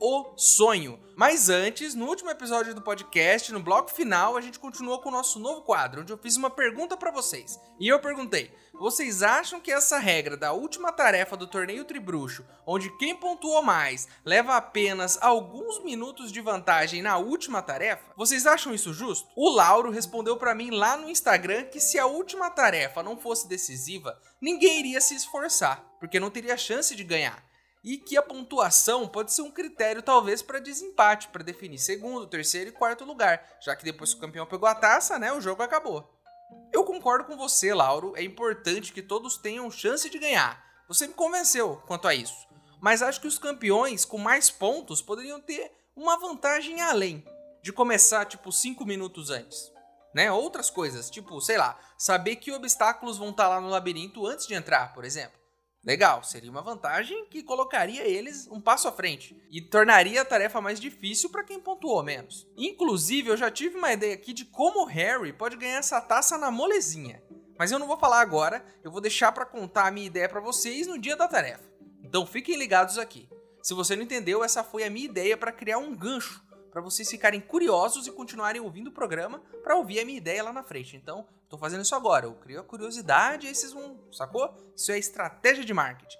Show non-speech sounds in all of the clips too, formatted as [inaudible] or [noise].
o sonho. Mas antes, no último episódio do podcast, no bloco final, a gente continuou com o nosso novo quadro, onde eu fiz uma pergunta para vocês. E eu perguntei: vocês acham que essa regra da última tarefa do torneio Tribruxo, onde quem pontuou mais leva apenas alguns minutos de vantagem na última tarefa, vocês acham isso justo? O Lauro respondeu para mim lá no Instagram que se a última tarefa não fosse decisiva, ninguém iria se esforçar, porque não teria chance de ganhar e que a pontuação pode ser um critério talvez para desempate, para definir segundo, terceiro e quarto lugar, já que depois que o campeão pegou a taça, né, o jogo acabou. Eu concordo com você, Lauro, é importante que todos tenham chance de ganhar. Você me convenceu quanto a isso. Mas acho que os campeões com mais pontos poderiam ter uma vantagem além de começar tipo 5 minutos antes. Né? Outras coisas, tipo, sei lá, saber que obstáculos vão estar lá no labirinto antes de entrar, por exemplo. Legal, seria uma vantagem que colocaria eles um passo à frente e tornaria a tarefa mais difícil para quem pontuou menos. Inclusive, eu já tive uma ideia aqui de como o Harry pode ganhar essa taça na molezinha. Mas eu não vou falar agora, eu vou deixar para contar a minha ideia para vocês no dia da tarefa. Então fiquem ligados aqui. Se você não entendeu, essa foi a minha ideia para criar um gancho para vocês ficarem curiosos e continuarem ouvindo o programa para ouvir a minha ideia lá na frente. Então, estou fazendo isso agora. Eu crio a curiosidade e aí vocês vão, sacou? Isso é estratégia de marketing.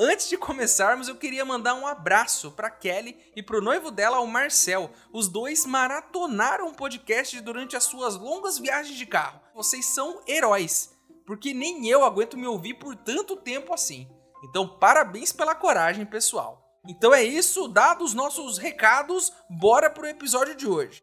Antes de começarmos, eu queria mandar um abraço para Kelly e para o noivo dela, o Marcel. Os dois maratonaram o podcast durante as suas longas viagens de carro. Vocês são heróis, porque nem eu aguento me ouvir por tanto tempo assim. Então, parabéns pela coragem, pessoal. Então é isso, dados nossos recados, bora pro episódio de hoje.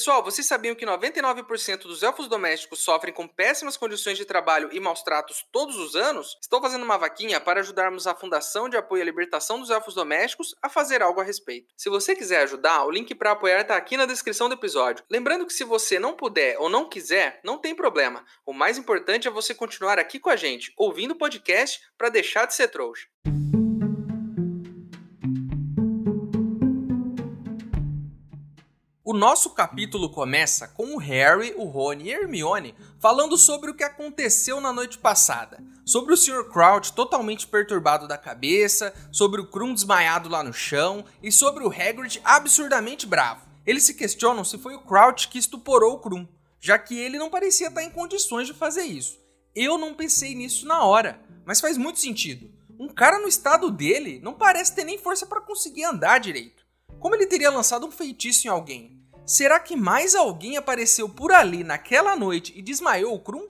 Pessoal, vocês sabiam que 99% dos elfos domésticos sofrem com péssimas condições de trabalho e maus tratos todos os anos? Estou fazendo uma vaquinha para ajudarmos a Fundação de Apoio à Libertação dos Elfos Domésticos a fazer algo a respeito. Se você quiser ajudar, o link para apoiar está aqui na descrição do episódio. Lembrando que se você não puder ou não quiser, não tem problema. O mais importante é você continuar aqui com a gente, ouvindo o podcast para deixar de ser trouxa. O nosso capítulo começa com o Harry, o Rony e Hermione falando sobre o que aconteceu na noite passada, sobre o Sr. Crouch totalmente perturbado da cabeça, sobre o Krum desmaiado lá no chão e sobre o Hagrid absurdamente bravo. Eles se questionam se foi o Crouch que estuporou o Krum, já que ele não parecia estar em condições de fazer isso. Eu não pensei nisso na hora, mas faz muito sentido. Um cara no estado dele não parece ter nem força para conseguir andar direito. Como ele teria lançado um feitiço em alguém? Será que mais alguém apareceu por ali naquela noite e desmaiou o Krum?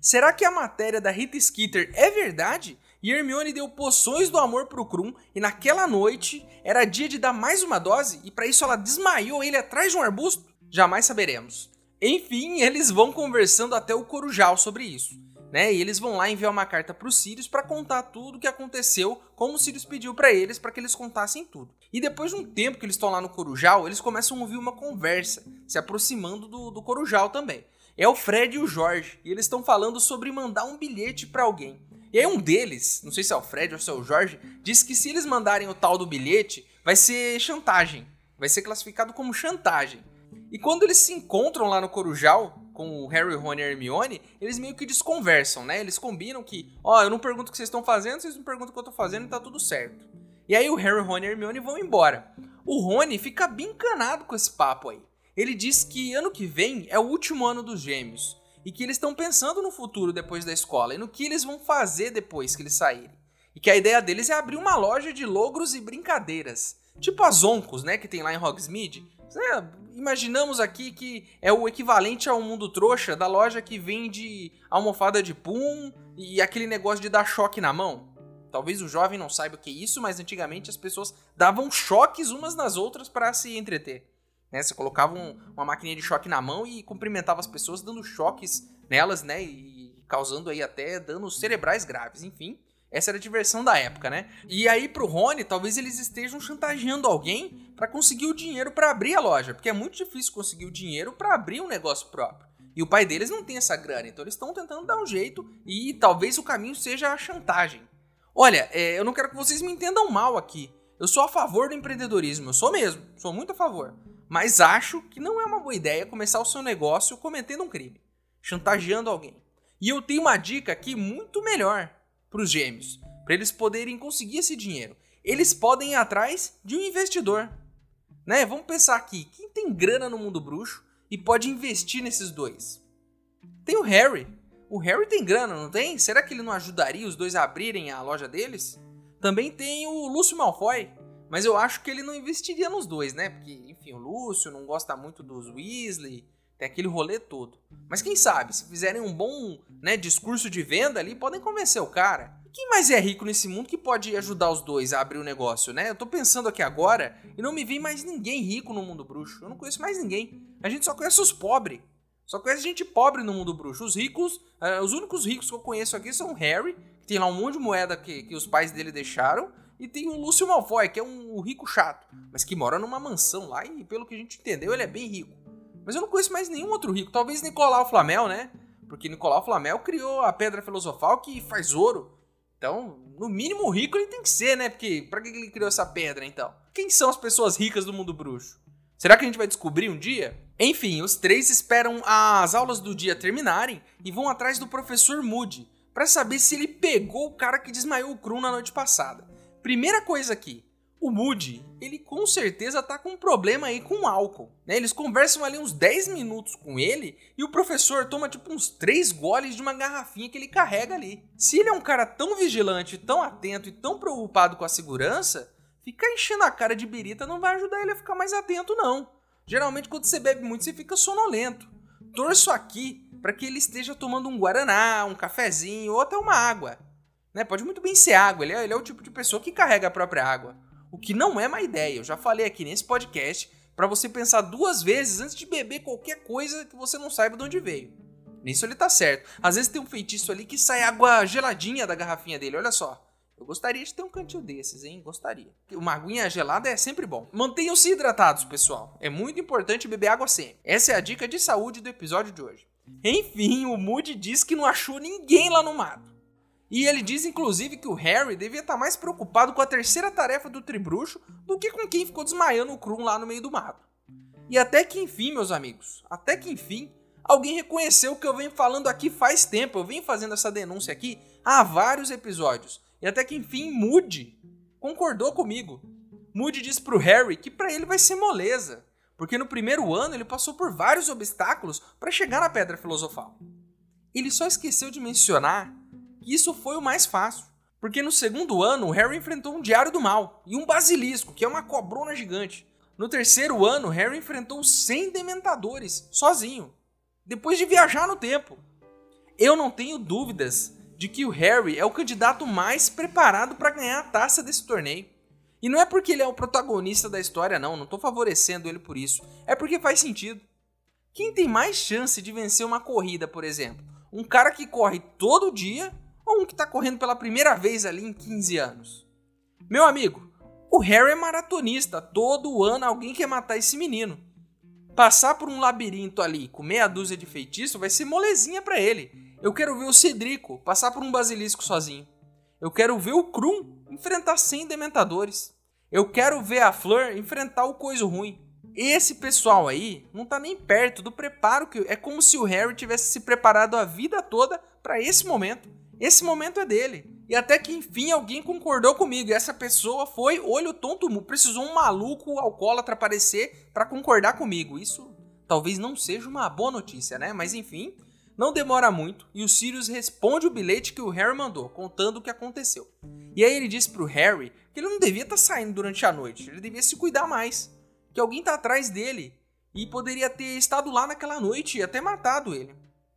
Será que a matéria da Rita Skeeter é verdade? E Hermione deu poções do amor pro Krum e naquela noite era dia de dar mais uma dose e para isso ela desmaiou ele atrás de um arbusto? Jamais saberemos. Enfim, eles vão conversando até o Corujal sobre isso né? E eles vão lá enviar uma carta para os Sirius para contar tudo o que aconteceu, como o Sirius pediu para eles para que eles contassem tudo. E depois de um tempo que eles estão lá no Corujal, eles começam a ouvir uma conversa, se aproximando do, do Corujal também. É o Fred e o Jorge, e eles estão falando sobre mandar um bilhete para alguém. E aí um deles, não sei se é o Fred ou se é o Jorge, disse que se eles mandarem o tal do bilhete, vai ser chantagem. Vai ser classificado como chantagem. E quando eles se encontram lá no Corujal, com o Harry, Rony e Hermione, eles meio que desconversam, né? Eles combinam que, ó, oh, eu não pergunto o que vocês estão fazendo, vocês não perguntam o que eu tô fazendo e tá tudo certo. E aí o Harry, Rony e Hermione vão embora. O Rony fica bem encanado com esse papo aí. Ele diz que ano que vem é o último ano dos gêmeos e que eles estão pensando no futuro depois da escola e no que eles vão fazer depois que eles saírem. E que a ideia deles é abrir uma loja de logros e brincadeiras. Tipo as Oncos, né, que tem lá em Hogsmeade. É, imaginamos aqui que é o equivalente ao mundo trouxa da loja que vende almofada de pum e aquele negócio de dar choque na mão. talvez o jovem não saiba o que é isso, mas antigamente as pessoas davam choques umas nas outras para se entreter. Né? Você colocava um, uma maquininha de choque na mão e cumprimentava as pessoas dando choques nelas, né? E causando aí até danos cerebrais graves, enfim. Essa era a diversão da época, né? E aí pro Rony, talvez eles estejam chantageando alguém para conseguir o dinheiro para abrir a loja, porque é muito difícil conseguir o dinheiro para abrir um negócio próprio. E o pai deles não tem essa grana, então eles estão tentando dar um jeito e talvez o caminho seja a chantagem. Olha, é, eu não quero que vocês me entendam mal aqui. Eu sou a favor do empreendedorismo, eu sou mesmo, sou muito a favor. Mas acho que não é uma boa ideia começar o seu negócio cometendo um crime, chantageando alguém. E eu tenho uma dica aqui muito melhor para os gêmeos, para eles poderem conseguir esse dinheiro. Eles podem ir atrás de um investidor. Né? Vamos pensar aqui, quem tem grana no mundo bruxo e pode investir nesses dois? Tem o Harry. O Harry tem grana, não tem? Será que ele não ajudaria os dois a abrirem a loja deles? Também tem o Lúcio Malfoy, mas eu acho que ele não investiria nos dois, né? Porque, enfim, o Lúcio não gosta muito dos Weasley, tem aquele rolê todo. Mas quem sabe, se fizerem um bom né, discurso de venda ali, podem convencer o cara. Quem mais é rico nesse mundo que pode ajudar os dois a abrir o um negócio, né? Eu tô pensando aqui agora e não me vem mais ninguém rico no mundo bruxo. Eu não conheço mais ninguém. A gente só conhece os pobres. Só conhece gente pobre no mundo bruxo. Os ricos, uh, os únicos ricos que eu conheço aqui são o Harry, que tem lá um monte de moeda que, que os pais dele deixaram, e tem o Lúcio Malfoy, que é um rico chato, mas que mora numa mansão lá e, pelo que a gente entendeu, ele é bem rico. Mas eu não conheço mais nenhum outro rico. Talvez Nicolau Flamel, né? Porque Nicolau Flamel criou a pedra filosofal que faz ouro. Então, no mínimo rico ele tem que ser, né? Porque pra que ele criou essa pedra, então? Quem são as pessoas ricas do mundo bruxo? Será que a gente vai descobrir um dia? Enfim, os três esperam as aulas do dia terminarem e vão atrás do professor Moody para saber se ele pegou o cara que desmaiou o Krum na noite passada. Primeira coisa aqui, o Moody, ele com certeza tá com um problema aí com álcool. Né? Eles conversam ali uns 10 minutos com ele e o professor toma tipo uns 3 goles de uma garrafinha que ele carrega ali. Se ele é um cara tão vigilante, tão atento e tão preocupado com a segurança, ficar enchendo a cara de birita não vai ajudar ele a ficar mais atento, não. Geralmente, quando você bebe muito, você fica sonolento. Torço aqui para que ele esteja tomando um guaraná, um cafezinho ou até uma água. Né? Pode muito bem ser água, ele é, ele é o tipo de pessoa que carrega a própria água. O que não é má ideia. Eu já falei aqui nesse podcast para você pensar duas vezes antes de beber qualquer coisa que você não saiba de onde veio. Nisso ele tá certo. Às vezes tem um feitiço ali que sai água geladinha da garrafinha dele, olha só. Eu gostaria de ter um cantil desses, hein? Gostaria. Uma aguinha gelada é sempre bom. Mantenham-se hidratados, pessoal. É muito importante beber água sempre. Essa é a dica de saúde do episódio de hoje. Enfim, o Moody diz que não achou ninguém lá no mato. E ele diz, inclusive, que o Harry devia estar mais preocupado com a terceira tarefa do tribruxo do que com quem ficou desmaiando o Krum lá no meio do mato. E até que enfim, meus amigos, até que enfim, alguém reconheceu o que eu venho falando aqui faz tempo. Eu venho fazendo essa denúncia aqui há vários episódios. E até que enfim, Moody concordou comigo. Moody disse pro Harry que para ele vai ser moleza, porque no primeiro ano ele passou por vários obstáculos para chegar na Pedra Filosofal. Ele só esqueceu de mencionar isso foi o mais fácil. Porque no segundo ano, Harry enfrentou um Diário do Mal e um Basilisco, que é uma cobrona gigante. No terceiro ano, Harry enfrentou 100 Dementadores, sozinho, depois de viajar no tempo. Eu não tenho dúvidas de que o Harry é o candidato mais preparado para ganhar a taça desse torneio. E não é porque ele é o protagonista da história, não, não estou favorecendo ele por isso. É porque faz sentido. Quem tem mais chance de vencer uma corrida, por exemplo? Um cara que corre todo dia ou um que está correndo pela primeira vez ali em 15 anos? Meu amigo, o Harry é maratonista, todo ano alguém quer matar esse menino. Passar por um labirinto ali com meia dúzia de feitiço vai ser molezinha para ele. Eu quero ver o Cedrico passar por um basilisco sozinho. Eu quero ver o Krum enfrentar 100 dementadores. Eu quero ver a Fleur enfrentar o coisa ruim. Esse pessoal aí não tá nem perto do preparo que é como se o Harry tivesse se preparado a vida toda para esse momento. Esse momento é dele. E até que enfim alguém concordou comigo. E essa pessoa foi olho tonto, precisou um maluco alcoólatra aparecer para concordar comigo. Isso talvez não seja uma boa notícia, né? Mas enfim, não demora muito e o Sirius responde o bilhete que o Harry mandou, contando o que aconteceu. E aí ele disse pro Harry que ele não devia estar tá saindo durante a noite, ele devia se cuidar mais, que alguém tá atrás dele e poderia ter estado lá naquela noite e até matado ele,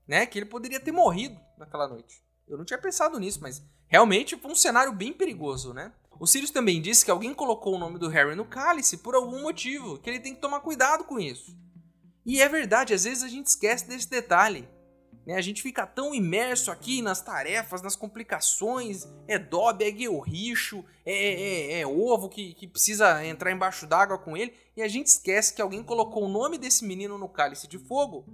né? Que ele poderia ter morrido naquela noite. Eu não tinha pensado nisso, mas Realmente foi um cenário bem perigoso, né? O Sirius também disse que alguém colocou o nome do Harry no cálice por algum motivo, que ele tem que tomar cuidado com isso. E é verdade, às vezes a gente esquece desse detalhe. Né? A gente fica tão imerso aqui nas tarefas, nas complicações, é Dobby, é guerricho, é, é, é, é ovo que, que precisa entrar embaixo d'água com ele, e a gente esquece que alguém colocou o nome desse menino no cálice de fogo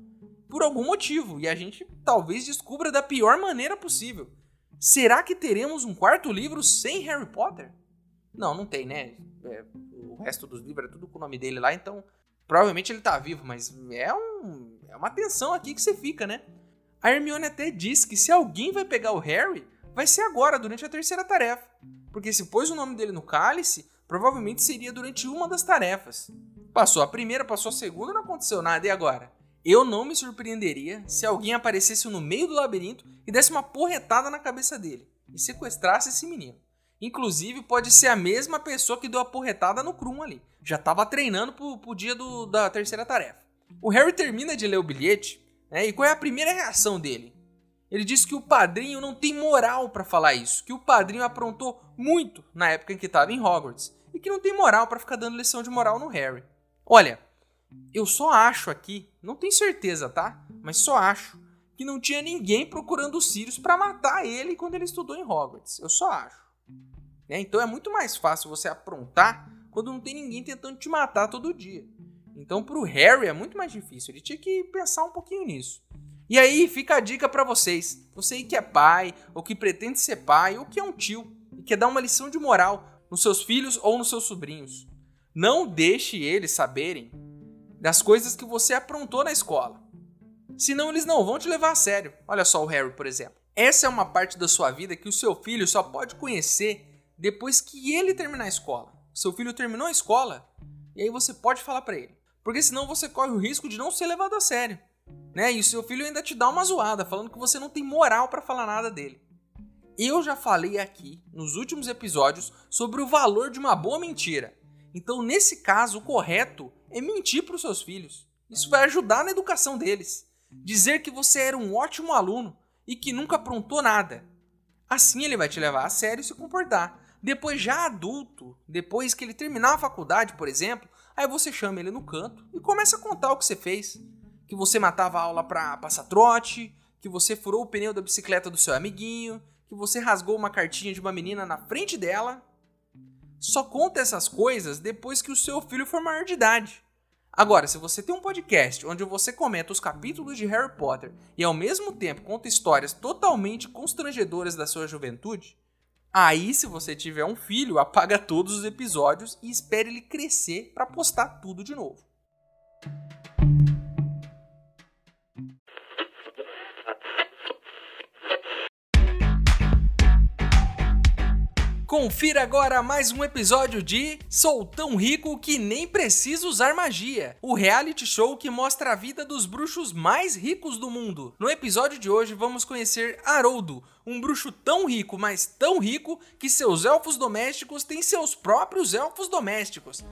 por algum motivo, e a gente talvez descubra da pior maneira possível. Será que teremos um quarto livro sem Harry Potter? Não, não tem, né? É, o resto dos livros é tudo com o nome dele lá, então provavelmente ele tá vivo, mas é, um, é uma tensão aqui que você fica, né? A Hermione até diz que se alguém vai pegar o Harry, vai ser agora, durante a terceira tarefa. Porque se pôs o nome dele no cálice, provavelmente seria durante uma das tarefas. Passou a primeira, passou a segunda, não aconteceu nada, e agora? Eu não me surpreenderia se alguém aparecesse no meio do labirinto e desse uma porretada na cabeça dele e sequestrasse esse menino. Inclusive, pode ser a mesma pessoa que deu a porretada no Krum ali. Já estava treinando pro, pro dia do, da terceira tarefa. O Harry termina de ler o bilhete, né, e qual é a primeira reação dele? Ele diz que o padrinho não tem moral para falar isso, que o padrinho aprontou muito na época em que estava em Hogwarts e que não tem moral para ficar dando lição de moral no Harry. Olha, eu só acho aqui, não tenho certeza, tá? Mas só acho que não tinha ninguém procurando o Sirius para matar ele quando ele estudou em Hogwarts. Eu só acho. É, então é muito mais fácil você aprontar quando não tem ninguém tentando te matar todo dia. Então pro Harry é muito mais difícil. Ele tinha que pensar um pouquinho nisso. E aí fica a dica para vocês. Você que é pai, ou que pretende ser pai, ou que é um tio e quer dar uma lição de moral nos seus filhos ou nos seus sobrinhos. Não deixe eles saberem das coisas que você aprontou na escola. Senão eles não vão te levar a sério. Olha só o Harry, por exemplo. Essa é uma parte da sua vida que o seu filho só pode conhecer depois que ele terminar a escola. Seu filho terminou a escola e aí você pode falar para ele. Porque senão você corre o risco de não ser levado a sério. Né? E o seu filho ainda te dá uma zoada, falando que você não tem moral para falar nada dele. Eu já falei aqui nos últimos episódios sobre o valor de uma boa mentira. Então, nesse caso, o correto é mentir para os seus filhos. Isso vai ajudar na educação deles. Dizer que você era um ótimo aluno e que nunca aprontou nada. Assim ele vai te levar a sério e se comportar. Depois, já adulto, depois que ele terminar a faculdade, por exemplo, aí você chama ele no canto e começa a contar o que você fez. Que você matava a aula para passar trote, que você furou o pneu da bicicleta do seu amiguinho, que você rasgou uma cartinha de uma menina na frente dela. Só conta essas coisas depois que o seu filho for maior de idade. Agora, se você tem um podcast onde você comenta os capítulos de Harry Potter e ao mesmo tempo conta histórias totalmente constrangedoras da sua juventude, aí se você tiver um filho, apaga todos os episódios e espere ele crescer para postar tudo de novo. Confira agora mais um episódio de Sou tão rico que nem preciso usar magia, o reality show que mostra a vida dos bruxos mais ricos do mundo. No episódio de hoje vamos conhecer Haroldo, um bruxo tão rico, mas tão rico que seus elfos domésticos têm seus próprios elfos domésticos.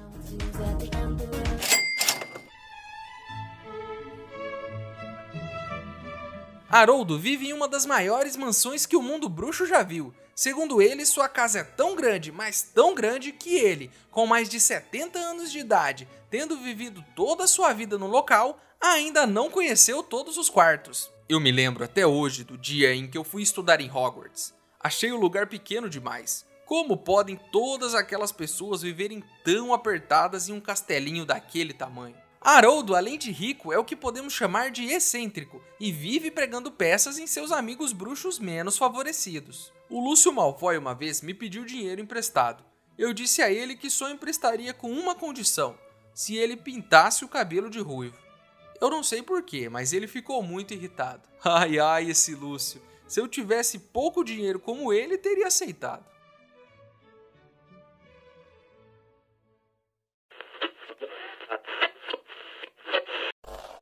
Haroldo vive em uma das maiores mansões que o mundo bruxo já viu. Segundo ele, sua casa é tão grande, mas tão grande que ele, com mais de 70 anos de idade, tendo vivido toda a sua vida no local, ainda não conheceu todos os quartos. Eu me lembro até hoje do dia em que eu fui estudar em Hogwarts. Achei o lugar pequeno demais. Como podem todas aquelas pessoas viverem tão apertadas em um castelinho daquele tamanho? Haroldo, além de rico, é o que podemos chamar de excêntrico e vive pregando peças em seus amigos bruxos menos favorecidos. O Lúcio Malfoy uma vez me pediu dinheiro emprestado. Eu disse a ele que só emprestaria com uma condição: se ele pintasse o cabelo de ruivo. Eu não sei porquê, mas ele ficou muito irritado. [laughs] Ai ai, esse Lúcio. Se eu tivesse pouco dinheiro como ele, teria aceitado.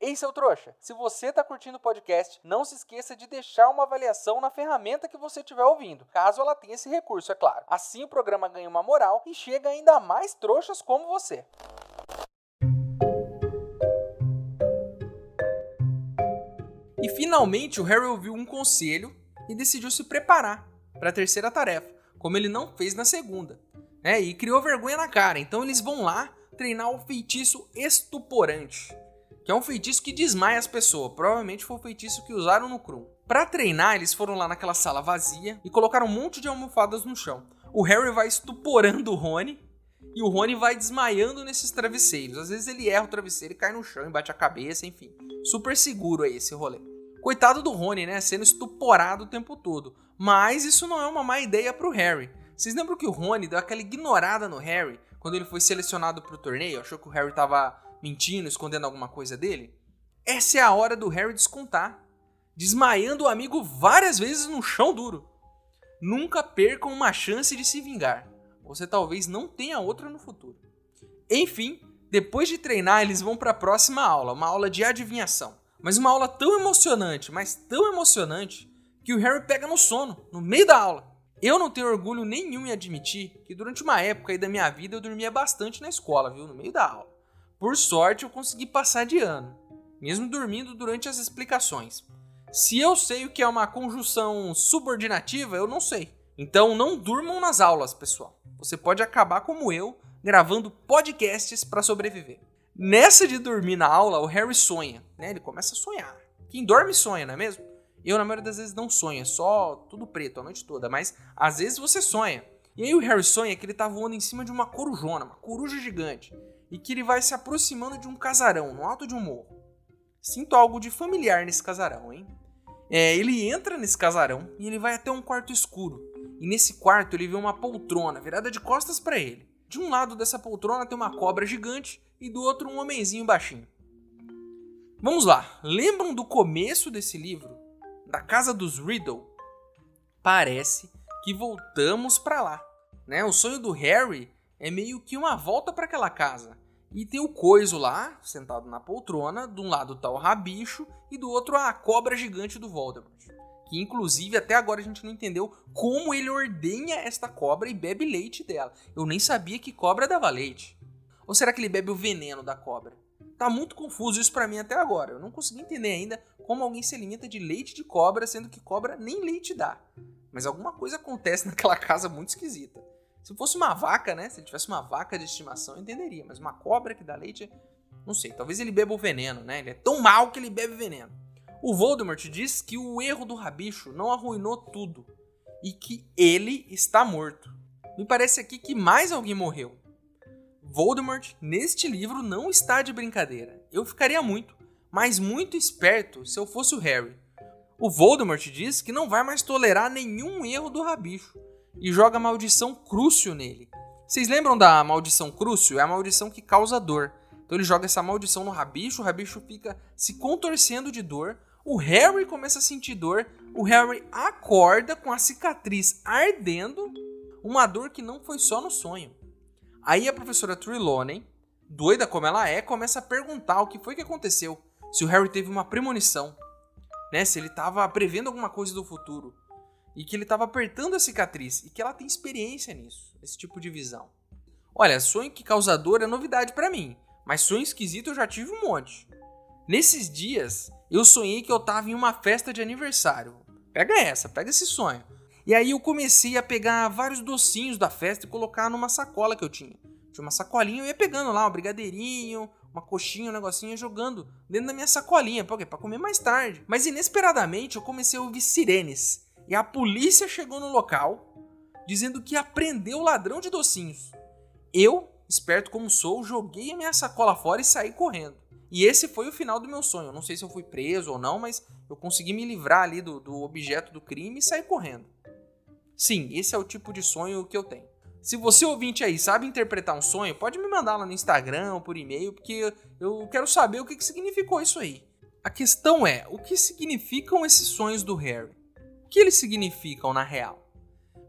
Ei, seu trouxa, se você tá curtindo o podcast, não se esqueça de deixar uma avaliação na ferramenta que você estiver ouvindo, caso ela tenha esse recurso, é claro. Assim o programa ganha uma moral e chega ainda mais trouxas como você. E finalmente o Harry ouviu um conselho e decidiu se preparar para a terceira tarefa, como ele não fez na segunda, né? E criou vergonha na cara. Então eles vão lá treinar o feitiço estuporante, que é um feitiço que desmaia as pessoas. Provavelmente foi o feitiço que usaram no Krum. Para treinar, eles foram lá naquela sala vazia e colocaram um monte de almofadas no chão. O Harry vai estuporando o Rony e o Rony vai desmaiando nesses travesseiros. Às vezes ele erra o travesseiro e cai no chão e bate a cabeça, enfim. Super seguro aí esse rolê. Coitado do Rony, né? Sendo estuporado o tempo todo. Mas isso não é uma má ideia pro Harry. Vocês lembram que o Rony deu aquela ignorada no Harry quando ele foi selecionado pro torneio? Achou que o Harry tava mentindo, escondendo alguma coisa dele? Essa é a hora do Harry descontar. Desmaiando o amigo várias vezes no chão duro. Nunca percam uma chance de se vingar. Você talvez não tenha outra no futuro. Enfim, depois de treinar, eles vão para a próxima aula, uma aula de adivinhação. Mas uma aula tão emocionante, mas tão emocionante, que o Harry pega no sono, no meio da aula. Eu não tenho orgulho nenhum em admitir que durante uma época aí da minha vida eu dormia bastante na escola, viu? No meio da aula. Por sorte eu consegui passar de ano, mesmo dormindo durante as explicações. Se eu sei o que é uma conjunção subordinativa, eu não sei. Então não durmam nas aulas, pessoal. Você pode acabar como eu, gravando podcasts para sobreviver. Nessa de dormir na aula, o Harry sonha, né? Ele começa a sonhar. Quem dorme sonha, não é mesmo? Eu, na maioria das vezes, não sonho, é só tudo preto a noite toda, mas às vezes você sonha. E aí o Harry sonha que ele tá voando em cima de uma corujona, uma coruja gigante, e que ele vai se aproximando de um casarão, no alto de um morro. Sinto algo de familiar nesse casarão, hein? É, ele entra nesse casarão e ele vai até um quarto escuro. E nesse quarto ele vê uma poltrona virada de costas para ele. De um lado dessa poltrona tem uma cobra gigante e do outro um homenzinho baixinho. Vamos lá, lembram do começo desse livro? Da casa dos Riddle? Parece que voltamos para lá, né? O sonho do Harry é meio que uma volta para aquela casa. E tem o coiso lá, sentado na poltrona, de um lado tá o rabicho e do outro a cobra gigante do Voldemort. Que inclusive até agora a gente não entendeu como ele ordenha esta cobra e bebe leite dela. Eu nem sabia que cobra dava leite. Ou será que ele bebe o veneno da cobra? Tá muito confuso isso para mim até agora. Eu não consegui entender ainda como alguém se alimenta de leite de cobra, sendo que cobra nem leite dá. Mas alguma coisa acontece [laughs] naquela casa muito esquisita. Se fosse uma vaca, né? Se ele tivesse uma vaca de estimação, eu entenderia. Mas uma cobra que dá leite, não sei. Talvez ele beba o veneno, né? Ele é tão mal que ele bebe veneno. O Voldemort diz que o erro do rabicho não arruinou tudo e que ele está morto. Me parece aqui que mais alguém morreu. Voldemort, neste livro, não está de brincadeira. Eu ficaria muito, mas muito esperto se eu fosse o Harry. O Voldemort diz que não vai mais tolerar nenhum erro do rabicho e joga a maldição Crucio nele. Vocês lembram da maldição Crucio? É a maldição que causa dor. Então ele joga essa maldição no rabicho, o rabicho fica se contorcendo de dor, o Harry começa a sentir dor, o Harry acorda com a cicatriz ardendo, uma dor que não foi só no sonho. Aí a professora Trelawney, doida como ela é, começa a perguntar o que foi que aconteceu. Se o Harry teve uma premonição, né? Se ele estava prevendo alguma coisa do futuro. E que ele estava apertando a cicatriz. E que ela tem experiência nisso, esse tipo de visão. Olha, sonho que causa dor é novidade para mim. Mas sonho esquisito eu já tive um monte. Nesses dias, eu sonhei que eu tava em uma festa de aniversário. Pega essa, pega esse sonho. E aí eu comecei a pegar vários docinhos da festa e colocar numa sacola que eu tinha. Tinha uma sacolinha, eu ia pegando lá um brigadeirinho, uma coxinha, um negocinho, jogando dentro da minha sacolinha. Pra quê? Pra comer mais tarde. Mas inesperadamente eu comecei a ouvir sirenes. E a polícia chegou no local, dizendo que aprendeu o ladrão de docinhos. Eu, esperto como sou, joguei a minha sacola fora e saí correndo. E esse foi o final do meu sonho. Não sei se eu fui preso ou não, mas eu consegui me livrar ali do, do objeto do crime e sair correndo. Sim, esse é o tipo de sonho que eu tenho. Se você ouvinte aí sabe interpretar um sonho, pode me mandar lá no Instagram ou por e-mail, porque eu quero saber o que significou isso aí. A questão é, o que significam esses sonhos do Harry? Que eles significam na real?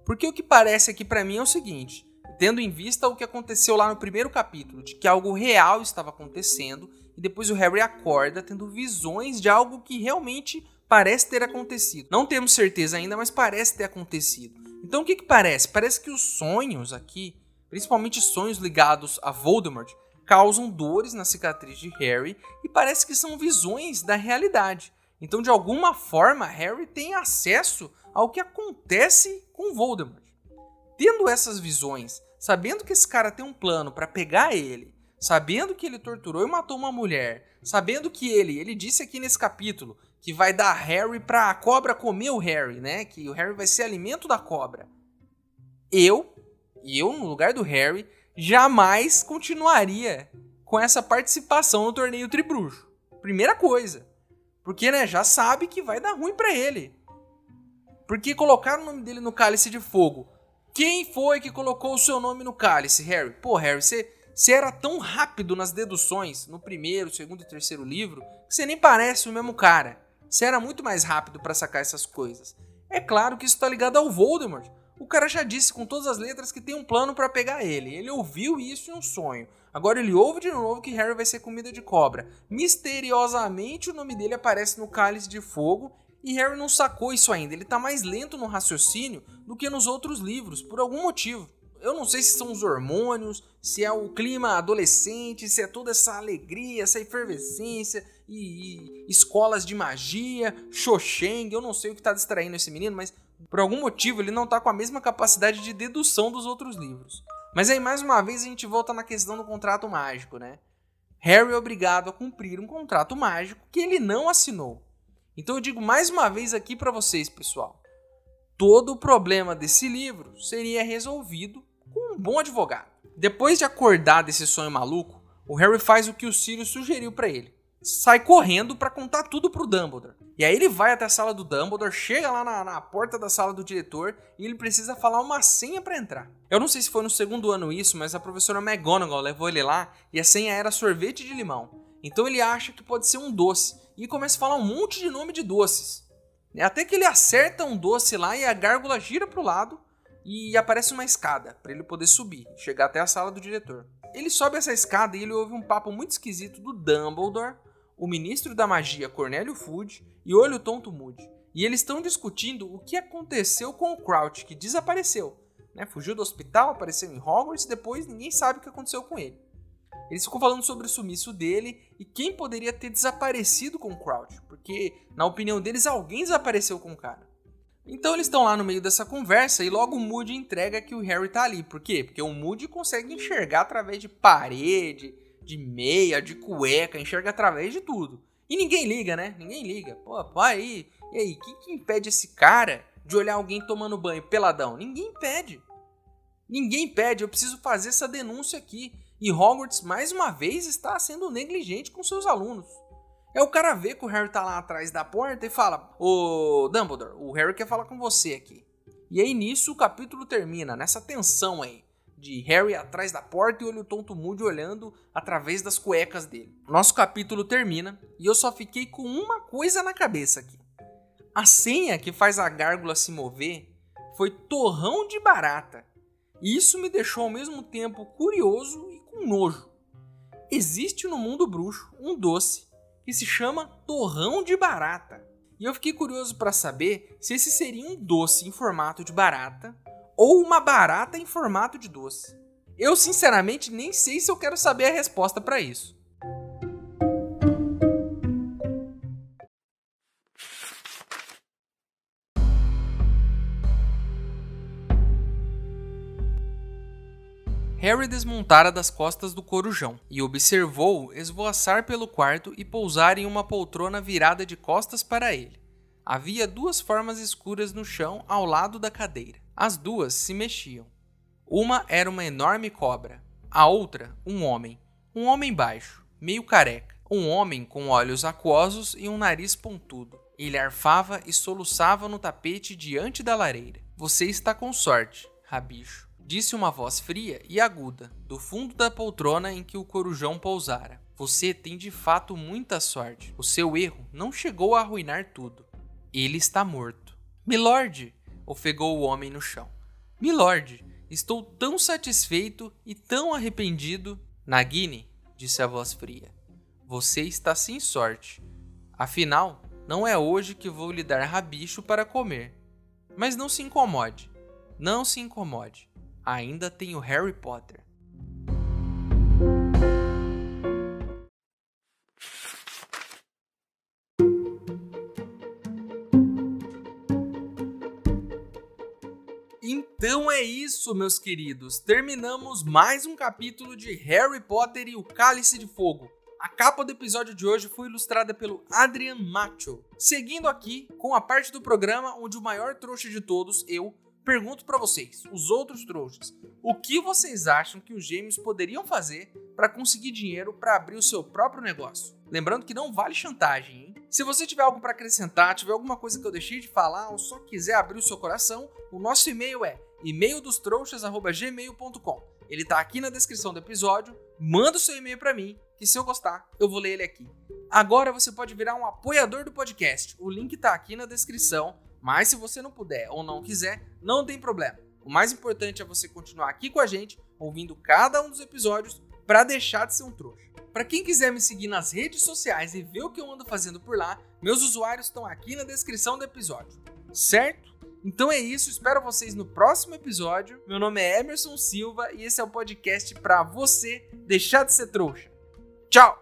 Porque o que parece aqui para mim é o seguinte, tendo em vista o que aconteceu lá no primeiro capítulo, de que algo real estava acontecendo, e depois o Harry acorda tendo visões de algo que realmente parece ter acontecido. Não temos certeza ainda, mas parece ter acontecido. Então o que, que parece? Parece que os sonhos aqui, principalmente sonhos ligados a Voldemort, causam dores na cicatriz de Harry e parece que são visões da realidade. Então, de alguma forma, Harry tem acesso ao que acontece com Voldemort. Tendo essas visões, sabendo que esse cara tem um plano para pegar ele, sabendo que ele torturou e matou uma mulher, sabendo que ele, ele disse aqui nesse capítulo que vai dar Harry pra a cobra comer o Harry, né? Que o Harry vai ser alimento da cobra. Eu, eu no lugar do Harry, jamais continuaria com essa participação no torneio Tribruxo. Primeira coisa. Porque, né, já sabe que vai dar ruim para ele. Porque colocar o nome dele no cálice de fogo. Quem foi que colocou o seu nome no cálice, Harry? Pô, Harry, você, você era tão rápido nas deduções no primeiro, segundo e terceiro livro que você nem parece o mesmo cara. Você era muito mais rápido para sacar essas coisas. É claro que isso tá ligado ao Voldemort. O cara já disse com todas as letras que tem um plano para pegar ele. Ele ouviu isso em um sonho. Agora ele ouve de novo que Harry vai ser comida de cobra. Misteriosamente o nome dele aparece no cálice de fogo e Harry não sacou isso ainda. Ele tá mais lento no raciocínio do que nos outros livros, por algum motivo. Eu não sei se são os hormônios, se é o clima adolescente, se é toda essa alegria, essa efervescência e, e escolas de magia, Xoxeng, eu não sei o que tá distraindo esse menino, mas por algum motivo ele não está com a mesma capacidade de dedução dos outros livros. Mas aí mais uma vez a gente volta na questão do contrato mágico, né? Harry é obrigado a cumprir um contrato mágico que ele não assinou. Então eu digo mais uma vez aqui para vocês, pessoal. Todo o problema desse livro seria resolvido com um bom advogado. Depois de acordar desse sonho maluco, o Harry faz o que o Sirius sugeriu para ele sai correndo para contar tudo pro Dumbledore. E aí ele vai até a sala do Dumbledore, chega lá na, na porta da sala do diretor e ele precisa falar uma senha para entrar. Eu não sei se foi no segundo ano isso, mas a professora McGonagall levou ele lá e a senha era sorvete de limão. Então ele acha que pode ser um doce e começa a falar um monte de nome de doces. Até que ele acerta um doce lá e a gárgula gira pro lado e aparece uma escada para ele poder subir, chegar até a sala do diretor. Ele sobe essa escada e ele ouve um papo muito esquisito do Dumbledore o ministro da magia Cornélio Fudge e Olho Tonto Moody. E eles estão discutindo o que aconteceu com o Crouch, que desapareceu. Né? Fugiu do hospital, apareceu em Hogwarts e depois ninguém sabe o que aconteceu com ele. Eles ficam falando sobre o sumiço dele e quem poderia ter desaparecido com o Crouch, porque, na opinião deles, alguém desapareceu com o cara. Então eles estão lá no meio dessa conversa e logo o Moody entrega que o Harry tá ali. Por quê? Porque o Moody consegue enxergar através de parede, de meia, de cueca, enxerga através de tudo. E ninguém liga, né? Ninguém liga. Pô, vai aí. E aí, o que, que impede esse cara de olhar alguém tomando banho peladão? Ninguém impede. Ninguém impede. Eu preciso fazer essa denúncia aqui. E Hogwarts, mais uma vez, está sendo negligente com seus alunos. É o cara ver que o Harry tá lá atrás da porta e fala: Ô Dumbledore, o Harry quer falar com você aqui. E aí nisso o capítulo termina, nessa tensão aí de Harry atrás da porta e olho tonto Moody olhando através das cuecas dele. Nosso capítulo termina e eu só fiquei com uma coisa na cabeça aqui. A senha que faz a gárgula se mover foi torrão de barata. E isso me deixou ao mesmo tempo curioso e com nojo. Existe no mundo bruxo um doce que se chama torrão de barata. E eu fiquei curioso para saber se esse seria um doce em formato de barata ou uma barata em formato de doce? Eu sinceramente nem sei se eu quero saber a resposta para isso. Harry desmontara das costas do corujão e observou esvoaçar pelo quarto e pousar em uma poltrona virada de costas para ele. Havia duas formas escuras no chão ao lado da cadeira. As duas se mexiam. Uma era uma enorme cobra, a outra, um homem. Um homem baixo, meio careca. Um homem com olhos aquosos e um nariz pontudo. Ele arfava e soluçava no tapete diante da lareira. Você está com sorte, rabicho, disse uma voz fria e aguda, do fundo da poltrona em que o corujão pousara. Você tem de fato muita sorte. O seu erro não chegou a arruinar tudo. Ele está morto. Milord, ofegou o homem no chão. Milord, estou tão satisfeito e tão arrependido. Nagini, disse a voz fria, você está sem sorte. Afinal, não é hoje que vou lhe dar rabicho para comer. Mas não se incomode, não se incomode. Ainda tenho Harry Potter. Isso, meus queridos, terminamos mais um capítulo de Harry Potter e o Cálice de Fogo. A capa do episódio de hoje foi ilustrada pelo Adrian Macho. Seguindo aqui com a parte do programa onde o maior trouxa de todos, eu, pergunto para vocês, os outros trouxas, o que vocês acham que os gêmeos poderiam fazer para conseguir dinheiro para abrir o seu próprio negócio? Lembrando que não vale chantagem, hein? Se você tiver algo para acrescentar, tiver alguma coisa que eu deixei de falar ou só quiser abrir o seu coração, o nosso e-mail é e-maildostrouxas@gmail.com. Ele tá aqui na descrição do episódio. Manda o seu e-mail para mim que se eu gostar, eu vou ler ele aqui. Agora você pode virar um apoiador do podcast. O link tá aqui na descrição, mas se você não puder ou não quiser, não tem problema. O mais importante é você continuar aqui com a gente, ouvindo cada um dos episódios para deixar de ser um trouxa. Para quem quiser me seguir nas redes sociais e ver o que eu ando fazendo por lá, meus usuários estão aqui na descrição do episódio. Certo? Então é isso, espero vocês no próximo episódio. Meu nome é Emerson Silva e esse é o podcast para você deixar de ser trouxa. Tchau!